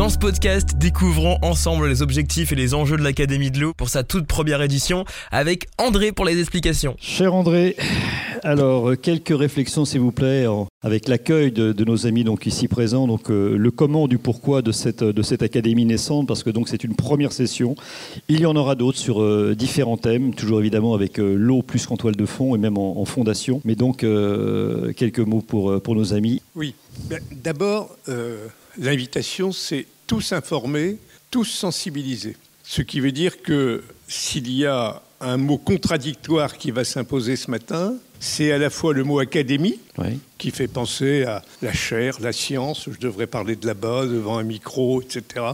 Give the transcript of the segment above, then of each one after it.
Dans ce podcast, découvrons ensemble les objectifs et les enjeux de l'Académie de l'eau pour sa toute première édition avec André pour les explications. Cher André, alors quelques réflexions s'il vous plaît avec l'accueil de, nos amis donc ici présents, donc euh, le comment du pourquoi de cette de cette académie naissante parce que donc c'est une première session. Il y en aura d'autres sur euh, différents thèmes, toujours évidemment avec euh, l'eau plus qu'en toile de fond et même en, fondation. Mais donc quelques mots pour pour nos amis. Oui, ben, d'abord l'invitation, c'est tous informer, tous sensibiliser. Ce qui veut dire que s'il y a un mot contradictoire qui va s'imposer ce matin, c'est à la fois le mot académie, qui fait penser à la chair, la science, je devrais parler de là-bas, devant un micro, etc.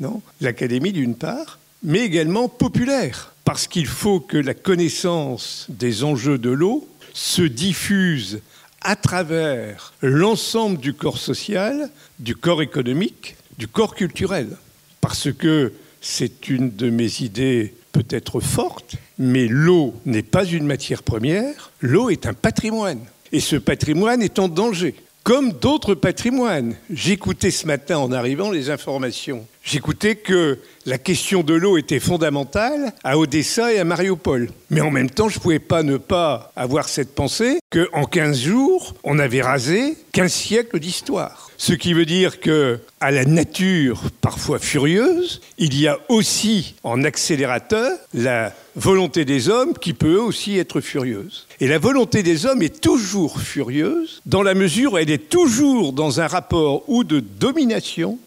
Non, l'académie d'une part, mais également populaire, parce qu'il faut que la connaissance des enjeux de l'eau se diffuse à travers l'ensemble du corps social, du corps économique, du corps culturel. Parce que c'est une de mes idées peut-être fortes, mais l'eau n'est pas une matière première, l'eau est un patrimoine. Et ce patrimoine est en danger, comme d'autres patrimoines. J'écoutais ce matin en arrivant les informations. J'écoutais que la question de l'eau était fondamentale à Odessa et à Mariupol. Mais en même temps, je ne pouvais pas ne pas avoir cette pensée qu'en 15 jours, on avait rasé 15 siècles d'histoire. Ce qui veut dire que, à la nature parfois furieuse, il y a aussi en accélérateur la volonté des hommes qui peut aussi être furieuse. Et la volonté des hommes est toujours furieuse dans la mesure où elle est toujours dans un rapport ou de domination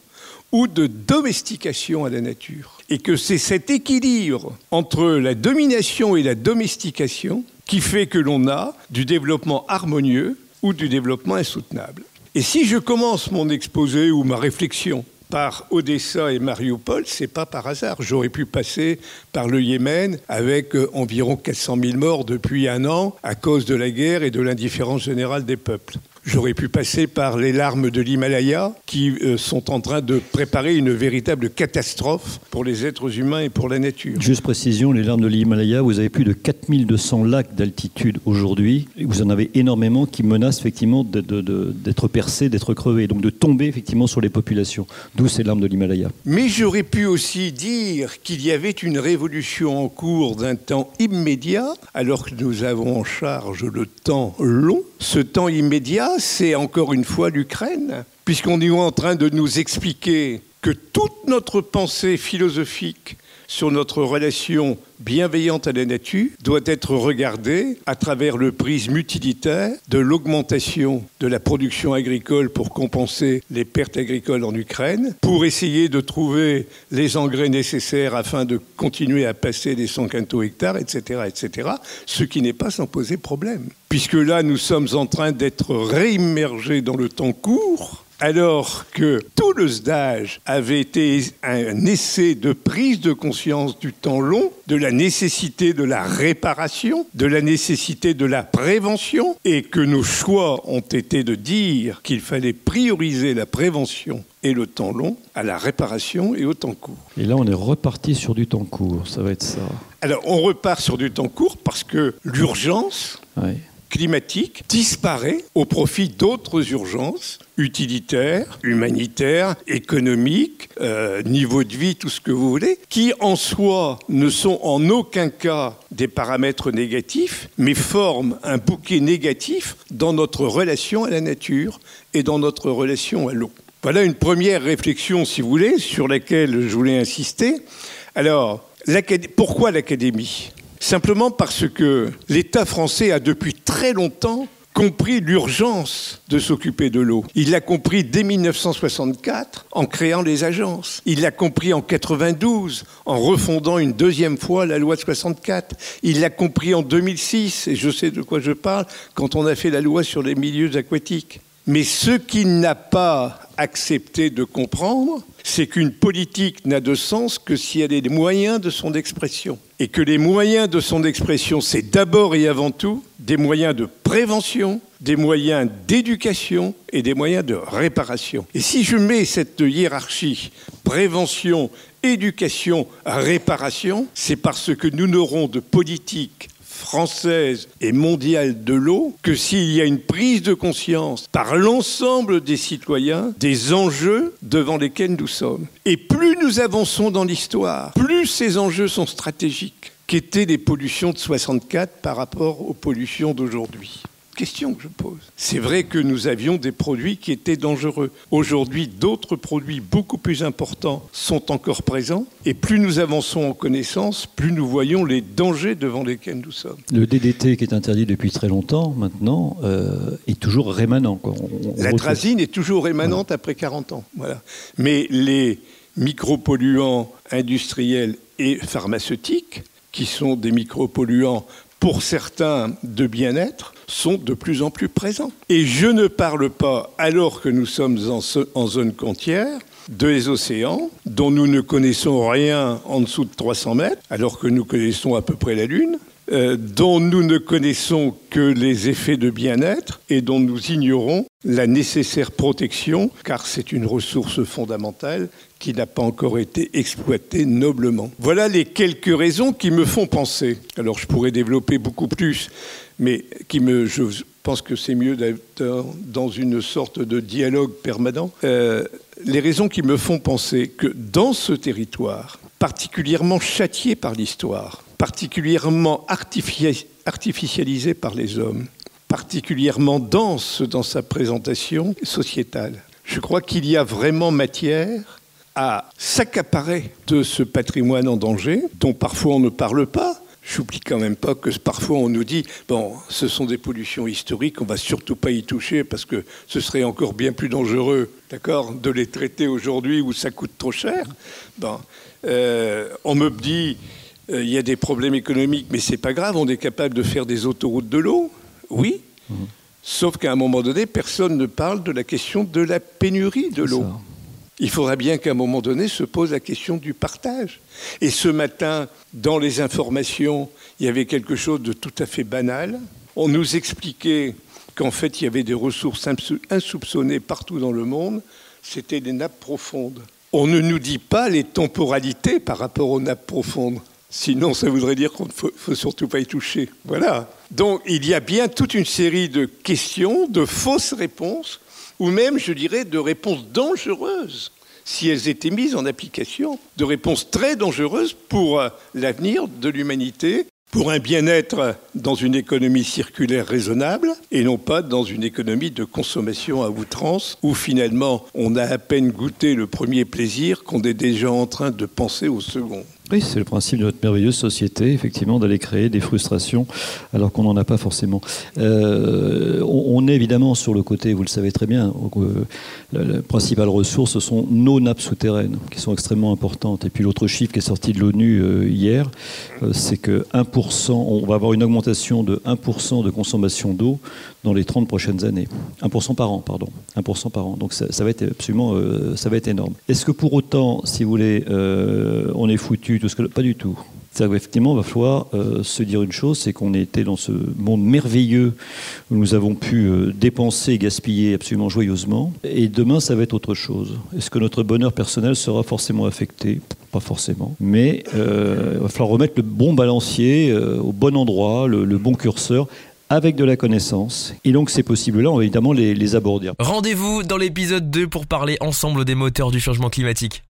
ou de domestication à la nature. Et que c'est cet équilibre entre la domination et la domestication qui fait que l'on a du développement harmonieux ou du développement insoutenable. Et si je commence mon exposé ou ma réflexion par Odessa et Mariupol, c'est pas par hasard. J'aurais pu passer par le Yémen avec euh, environ 400 000 morts depuis un an à cause de la guerre et de l'indifférence générale des peuples. J'aurais pu passer par les larmes de l'Himalaya qui euh, sont en train de préparer une véritable catastrophe pour les êtres humains et pour la nature. Juste précision, les larmes de l'Himalaya, vous avez plus de 4200 lacs d'altitude aujourd'hui. Vous en avez énormément qui menacent effectivement d'être percés, d'être crevés, donc de tomber effectivement sur les populations. D'où ces larmes de l'Himalaya. Mais j'aurais pu aussi dire qu'il y avait une révolution en cours d'un temps immédiat, alors que nous avons en charge le temps long. Ce temps immédiat, c'est encore une fois l'Ukraine, puisqu'on est en train de nous expliquer que toute notre pensée philosophique sur notre relation bienveillante à la nature doit être regardée à travers le prisme utilitaire de l'augmentation de la production agricole pour compenser les pertes agricoles en Ukraine, pour essayer de trouver les engrais nécessaires afin de continuer à passer des 100 quintaux hectares, etc., etc., ce qui n'est pas sans poser problème. Puisque là, nous sommes en train d'être réimmergés dans le temps court, alors que tout le stage avait été un essai de prise de conscience du temps long, de la nécessité de la réparation, de la nécessité de la prévention, et que nos choix ont été de dire qu'il fallait prioriser la prévention et le temps long à la réparation et au temps court. Et là, on est reparti sur du temps court, ça va être ça. Alors, on repart sur du temps court parce que l'urgence, climatique disparaît au profit d'autres urgences utilitaires, humanitaires, économiques, euh, niveau de vie, tout ce que vous voulez, qui en soi ne sont en aucun cas des paramètres négatifs, mais forment un bouquet négatif dans notre relation à la nature et dans notre relation à l'eau. Voilà une première réflexion, si vous voulez, sur laquelle je voulais insister. Alors, pourquoi l'Académie? Simplement parce que l'État français a depuis très longtemps compris l'urgence de s'occuper de l'eau. Il l'a compris dès 1964 en créant les agences. Il l'a compris en 92 en refondant une deuxième fois la loi de 64. Il l'a compris en 2006, et je sais de quoi je parle, quand on a fait la loi sur les milieux aquatiques. Mais ce qu'il n'a pas accepté de comprendre, c'est qu'une politique n'a de sens que si elle a les moyens de son expression. Et que les moyens de son expression, c'est d'abord et avant tout des moyens de prévention, des moyens d'éducation et des moyens de réparation. Et si je mets cette hiérarchie prévention, éducation, réparation, c'est parce que nous n'aurons de politique française et mondiale de l'eau que s'il y a une prise de conscience par l'ensemble des citoyens des enjeux devant lesquels nous sommes. Et plus nous avançons dans l'histoire, plus ces enjeux sont stratégiques qu'étaient les pollutions de 64 par rapport aux pollutions d'aujourd'hui question que je pose. C'est vrai que nous avions des produits qui étaient dangereux. Aujourd'hui, d'autres produits beaucoup plus importants sont encore présents. Et plus nous avançons en connaissance, plus nous voyons les dangers devant lesquels nous sommes. Le DDT, qui est interdit depuis très longtemps maintenant, euh, est toujours rémanent. La trazine est toujours rémanente après 40 ans. Voilà. Mais les micropolluants industriels et pharmaceutiques, qui sont des micropolluants pour certains de bien-être, sont de plus en plus présents. Et je ne parle pas, alors que nous sommes en, zone côtière, des océans dont nous ne connaissons rien en dessous de 300 mètres, alors que nous connaissons à peu près la Lune, euh, dont nous ne connaissons que les effets de bien-être et dont nous ignorons la nécessaire protection, car c'est une ressource fondamentale qui n'a pas encore été exploitée noblement. Voilà les quelques raisons qui me font penser. Alors je pourrais développer beaucoup plus, mais qui me, je pense que c'est mieux d'être dans une sorte de dialogue permanent. Euh, les raisons qui me font penser que dans ce territoire, particulièrement châtié par l'histoire, particulièrement artificialisé par les hommes, particulièrement dense dans sa présentation sociétale, je crois qu'il y a vraiment matière à s'accaparer de ce patrimoine en danger, dont parfois on ne parle pas, J'oublie quand même pas que parfois on nous dit bon, ce sont des pollutions historiques, on va surtout pas y toucher parce que ce serait encore bien plus dangereux, d'accord, de les traiter aujourd'hui où ça coûte trop cher. Bon, euh, on me dit euh, il y a des problèmes économiques, mais c'est pas grave, on est capable de faire des autoroutes de l'eau, oui. Mmh. Sauf qu'à un moment donné, personne ne parle de la question de la pénurie de l'eau. Il faudra bien qu'à un moment donné se pose la question du partage. Et ce matin, dans les informations, il y avait quelque chose de tout à fait banal. On nous expliquait qu'en fait, il y avait des ressources insoupçonnées partout dans le monde. C'était des nappes profondes. On ne nous dit pas les temporalités par rapport aux nappes profondes. Sinon, ça voudrait dire qu'on ne faut, faut, surtout pas y toucher. Voilà. Donc, il y a bien toute une série de questions, de fausses réponses ou même, je dirais, de réponses dangereuses si elles étaient mises en application, de réponses très dangereuses pour euh, l'avenir de l'humanité, pour un bien-être dans une économie circulaire raisonnable et non pas dans une économie de consommation à outrance où finalement on a à peine goûté le premier plaisir qu'on est déjà en train de penser au second. Oui, c'est le principe de notre merveilleuse société, effectivement, d'aller créer des frustrations alors qu'on n'en a pas forcément. Euh, on, est évidemment sur le côté, vous le savez très bien, euh, la, principale ressource, ce sont nos nappes souterraines, qui sont extrêmement importantes. Et puis l'autre chiffre qui est sorti de l'ONU euh, hier, c'est que 1%, on va avoir une augmentation de 1% de consommation d'eau dans les 30 prochaines années. 1% par an, pardon. 1% par an. Donc ça, va être absolument, ça va être énorme. Est-ce que pour autant, si vous voulez, on est foutu Pas du tout. C'est-à-dire qu'effectivement, il va falloir euh, se dire une chose, c'est qu'on était dans ce monde merveilleux où nous avons pu euh, dépenser gaspiller absolument joyeusement. Et demain, ça va être autre chose. Est-ce que notre bonheur personnel sera forcément affecté? Pas forcément. Mais euh, il va falloir remettre le bon balancier au bon endroit, le, le bon curseur avec de la connaissance. Et donc ces possibles-là, on va évidemment les, les aborder. Rendez-vous dans l'épisode 2 pour parler ensemble des moteurs du changement climatique.